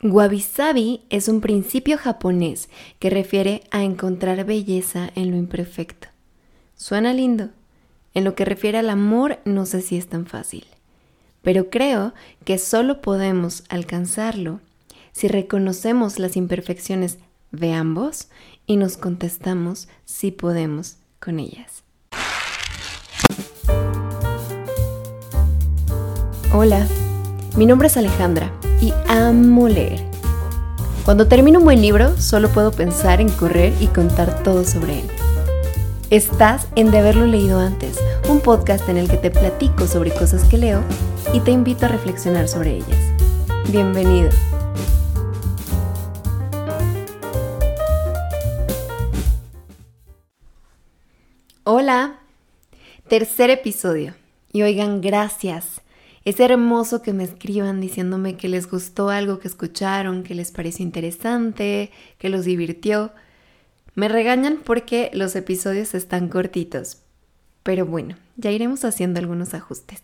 Wabi-sabi es un principio japonés que refiere a encontrar belleza en lo imperfecto. Suena lindo. En lo que refiere al amor, no sé si es tan fácil. Pero creo que solo podemos alcanzarlo si reconocemos las imperfecciones de ambos y nos contestamos si podemos con ellas. Hola, mi nombre es Alejandra y amo leer. Cuando termino un buen libro, solo puedo pensar en correr y contar todo sobre él. Estás en De haberlo leído antes, un podcast en el que te platico sobre cosas que leo y te invito a reflexionar sobre ellas. Bienvenido. Hola, tercer episodio. Y oigan, gracias es hermoso que me escriban diciéndome que les gustó algo que escucharon, que les pareció interesante, que los divirtió. Me regañan porque los episodios están cortitos. Pero bueno, ya iremos haciendo algunos ajustes.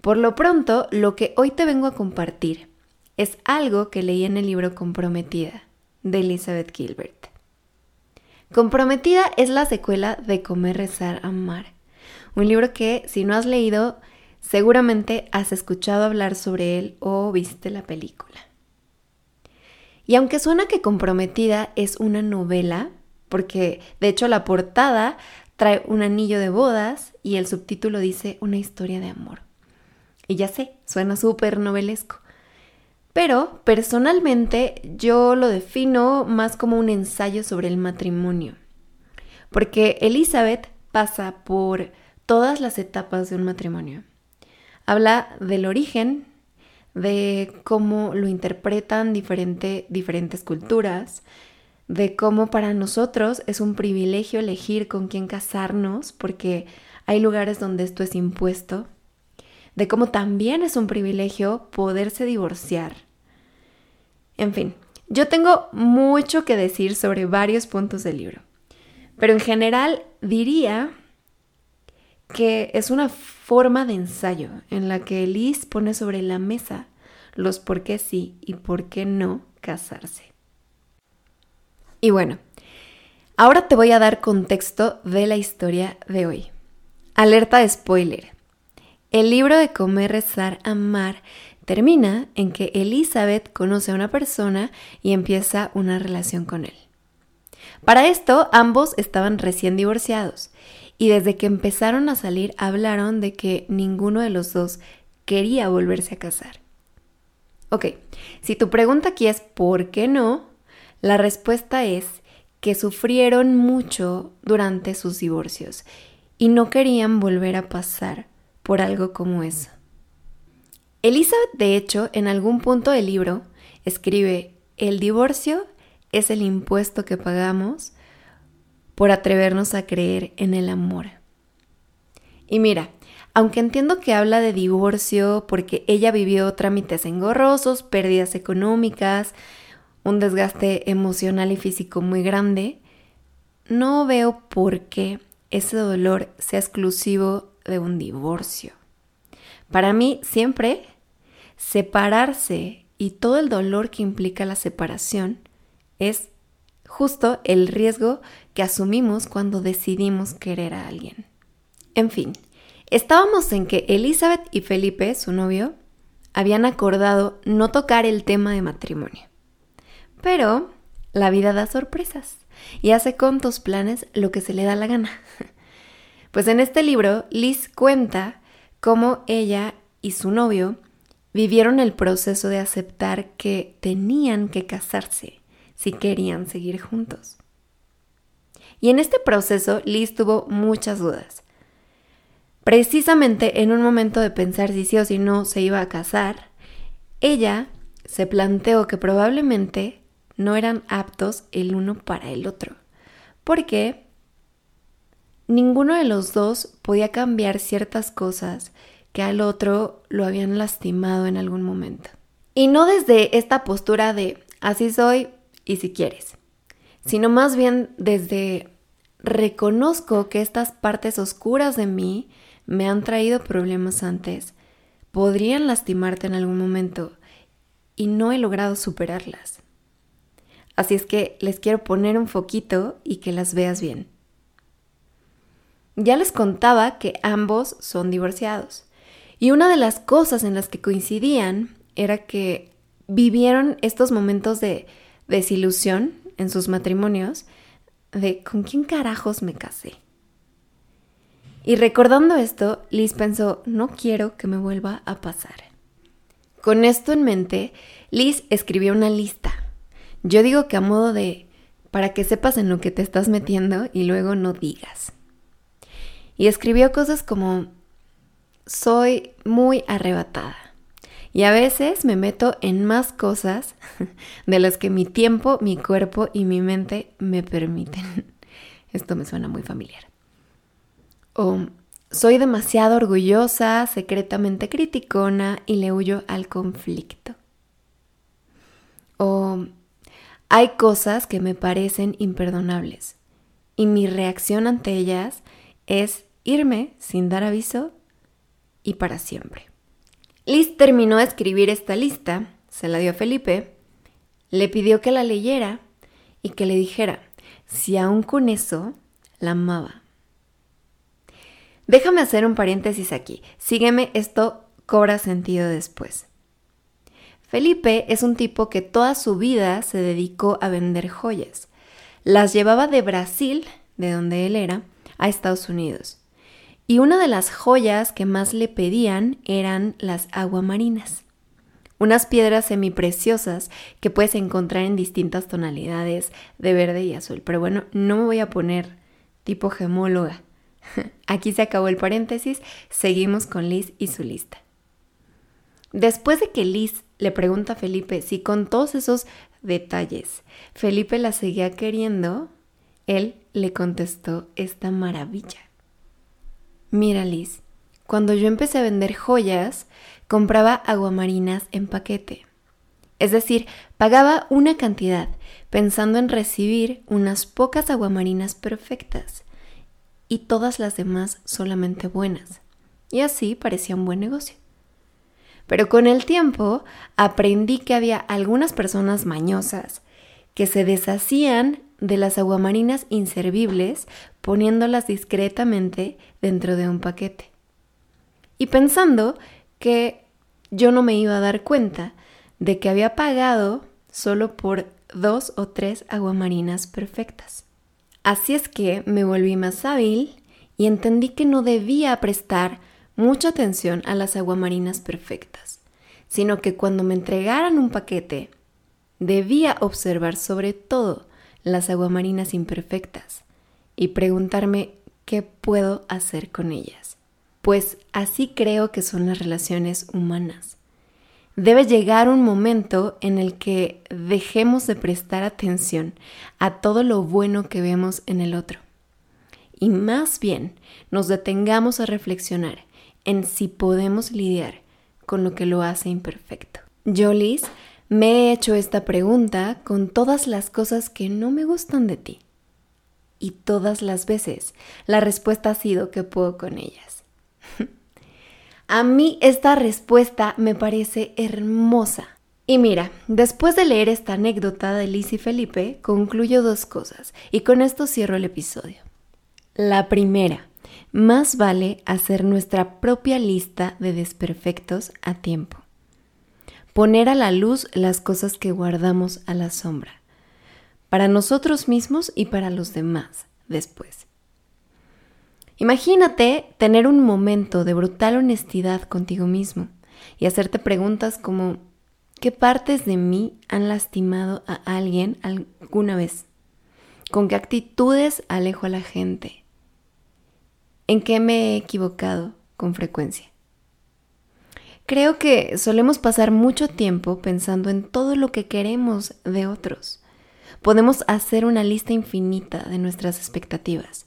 Por lo pronto, lo que hoy te vengo a compartir es algo que leí en el libro Comprometida de Elizabeth Gilbert. Comprometida es la secuela de Comer, Rezar, Amar. Un libro que, si no has leído, Seguramente has escuchado hablar sobre él o viste la película. Y aunque suena que Comprometida es una novela, porque de hecho la portada trae un anillo de bodas y el subtítulo dice una historia de amor. Y ya sé, suena súper novelesco. Pero personalmente yo lo defino más como un ensayo sobre el matrimonio. Porque Elizabeth pasa por todas las etapas de un matrimonio. Habla del origen, de cómo lo interpretan diferentes culturas, de cómo para nosotros es un privilegio elegir con quién casarnos, porque hay lugares donde esto es impuesto, de cómo también es un privilegio poderse divorciar. En fin, yo tengo mucho que decir sobre varios puntos del libro, pero en general diría que es una forma de ensayo en la que Liz pone sobre la mesa los por qué sí y por qué no casarse. Y bueno, ahora te voy a dar contexto de la historia de hoy. Alerta de spoiler. El libro de Comer, Rezar, Amar termina en que Elizabeth conoce a una persona y empieza una relación con él. Para esto, ambos estaban recién divorciados y desde que empezaron a salir hablaron de que ninguno de los dos quería volverse a casar. Ok, si tu pregunta aquí es ¿por qué no? La respuesta es que sufrieron mucho durante sus divorcios y no querían volver a pasar por algo como eso. Elizabeth, de hecho, en algún punto del libro escribe, el divorcio es el impuesto que pagamos por atrevernos a creer en el amor. Y mira, aunque entiendo que habla de divorcio porque ella vivió trámites engorrosos, pérdidas económicas, un desgaste emocional y físico muy grande, no veo por qué ese dolor sea exclusivo de un divorcio. Para mí, siempre separarse y todo el dolor que implica la separación es justo el riesgo que asumimos cuando decidimos querer a alguien. En fin, estábamos en que Elizabeth y Felipe, su novio, habían acordado no tocar el tema de matrimonio. Pero la vida da sorpresas y hace con tus planes lo que se le da la gana. Pues en este libro, Liz cuenta cómo ella y su novio vivieron el proceso de aceptar que tenían que casarse si querían seguir juntos. Y en este proceso Liz tuvo muchas dudas. Precisamente en un momento de pensar si sí o si no se iba a casar, ella se planteó que probablemente no eran aptos el uno para el otro, porque ninguno de los dos podía cambiar ciertas cosas que al otro lo habían lastimado en algún momento. Y no desde esta postura de así soy, y si quieres, sino más bien desde reconozco que estas partes oscuras de mí me han traído problemas antes, podrían lastimarte en algún momento y no he logrado superarlas. Así es que les quiero poner un foquito y que las veas bien. Ya les contaba que ambos son divorciados. Y una de las cosas en las que coincidían era que vivieron estos momentos de desilusión en sus matrimonios de ¿con quién carajos me casé? Y recordando esto, Liz pensó, no quiero que me vuelva a pasar. Con esto en mente, Liz escribió una lista. Yo digo que a modo de para que sepas en lo que te estás metiendo y luego no digas. Y escribió cosas como soy muy arrebatada. Y a veces me meto en más cosas de las que mi tiempo, mi cuerpo y mi mente me permiten. Esto me suena muy familiar. O soy demasiado orgullosa, secretamente criticona y le huyo al conflicto. O hay cosas que me parecen imperdonables y mi reacción ante ellas es irme sin dar aviso y para siempre. Liz terminó de escribir esta lista, se la dio a Felipe, le pidió que la leyera y que le dijera si aún con eso la amaba. Déjame hacer un paréntesis aquí. Sígueme, esto cobra sentido después. Felipe es un tipo que toda su vida se dedicó a vender joyas. Las llevaba de Brasil, de donde él era, a Estados Unidos. Y una de las joyas que más le pedían eran las aguamarinas. Unas piedras semipreciosas que puedes encontrar en distintas tonalidades de verde y azul. Pero bueno, no me voy a poner tipo gemóloga. Aquí se acabó el paréntesis, seguimos con Liz y su lista. Después de que Liz le pregunta a Felipe si con todos esos detalles Felipe la seguía queriendo, él le contestó esta maravilla. Mira, Liz, cuando yo empecé a vender joyas, compraba aguamarinas en paquete. Es decir, pagaba una cantidad pensando en recibir unas pocas aguamarinas perfectas y todas las demás solamente buenas. Y así parecía un buen negocio. Pero con el tiempo aprendí que había algunas personas mañosas que se deshacían de las aguamarinas inservibles poniéndolas discretamente dentro de un paquete. Y pensando que yo no me iba a dar cuenta de que había pagado solo por dos o tres aguamarinas perfectas. Así es que me volví más hábil y entendí que no debía prestar mucha atención a las aguamarinas perfectas, sino que cuando me entregaran un paquete, debía observar sobre todo las aguamarinas imperfectas y preguntarme qué puedo hacer con ellas. Pues así creo que son las relaciones humanas. Debe llegar un momento en el que dejemos de prestar atención a todo lo bueno que vemos en el otro y más bien nos detengamos a reflexionar en si podemos lidiar con lo que lo hace imperfecto. Yo, Liz, me he hecho esta pregunta con todas las cosas que no me gustan de ti. Y todas las veces la respuesta ha sido que puedo con ellas. A mí esta respuesta me parece hermosa. Y mira, después de leer esta anécdota de Liz y Felipe, concluyo dos cosas y con esto cierro el episodio. La primera, más vale hacer nuestra propia lista de desperfectos a tiempo poner a la luz las cosas que guardamos a la sombra, para nosotros mismos y para los demás después. Imagínate tener un momento de brutal honestidad contigo mismo y hacerte preguntas como ¿qué partes de mí han lastimado a alguien alguna vez? ¿Con qué actitudes alejo a la gente? ¿En qué me he equivocado con frecuencia? Creo que solemos pasar mucho tiempo pensando en todo lo que queremos de otros. Podemos hacer una lista infinita de nuestras expectativas.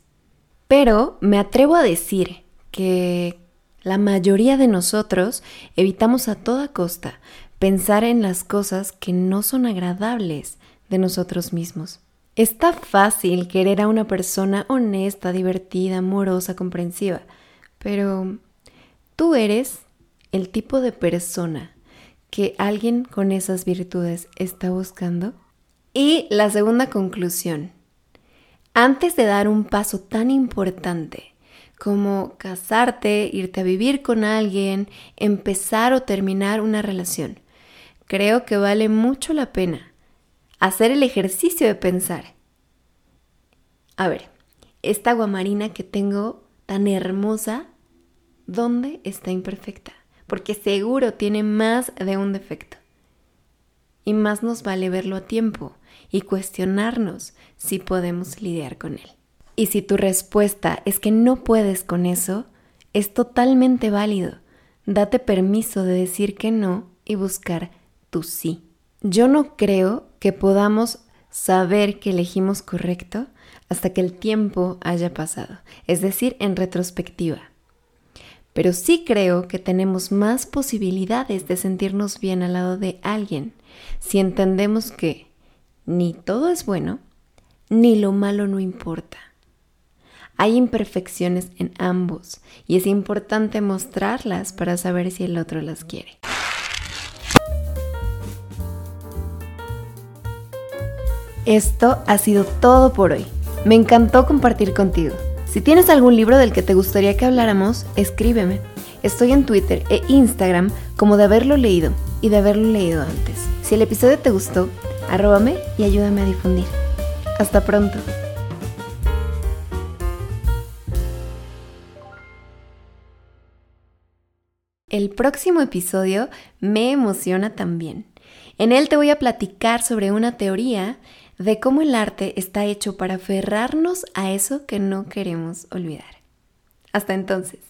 Pero me atrevo a decir que la mayoría de nosotros evitamos a toda costa pensar en las cosas que no son agradables de nosotros mismos. Está fácil querer a una persona honesta, divertida, amorosa, comprensiva, pero tú eres el tipo de persona que alguien con esas virtudes está buscando? Y la segunda conclusión. Antes de dar un paso tan importante como casarte, irte a vivir con alguien, empezar o terminar una relación, creo que vale mucho la pena hacer el ejercicio de pensar. A ver, esta agua marina que tengo tan hermosa, ¿dónde está imperfecta? Porque seguro tiene más de un defecto. Y más nos vale verlo a tiempo y cuestionarnos si podemos lidiar con él. Y si tu respuesta es que no puedes con eso, es totalmente válido. Date permiso de decir que no y buscar tu sí. Yo no creo que podamos saber que elegimos correcto hasta que el tiempo haya pasado, es decir, en retrospectiva. Pero sí creo que tenemos más posibilidades de sentirnos bien al lado de alguien si entendemos que ni todo es bueno, ni lo malo no importa. Hay imperfecciones en ambos y es importante mostrarlas para saber si el otro las quiere. Esto ha sido todo por hoy. Me encantó compartir contigo. Si tienes algún libro del que te gustaría que habláramos, escríbeme. Estoy en Twitter e Instagram como de haberlo leído y de haberlo leído antes. Si el episodio te gustó, arróbame y ayúdame a difundir. Hasta pronto. El próximo episodio me emociona también. En él te voy a platicar sobre una teoría de cómo el arte está hecho para aferrarnos a eso que no queremos olvidar. Hasta entonces.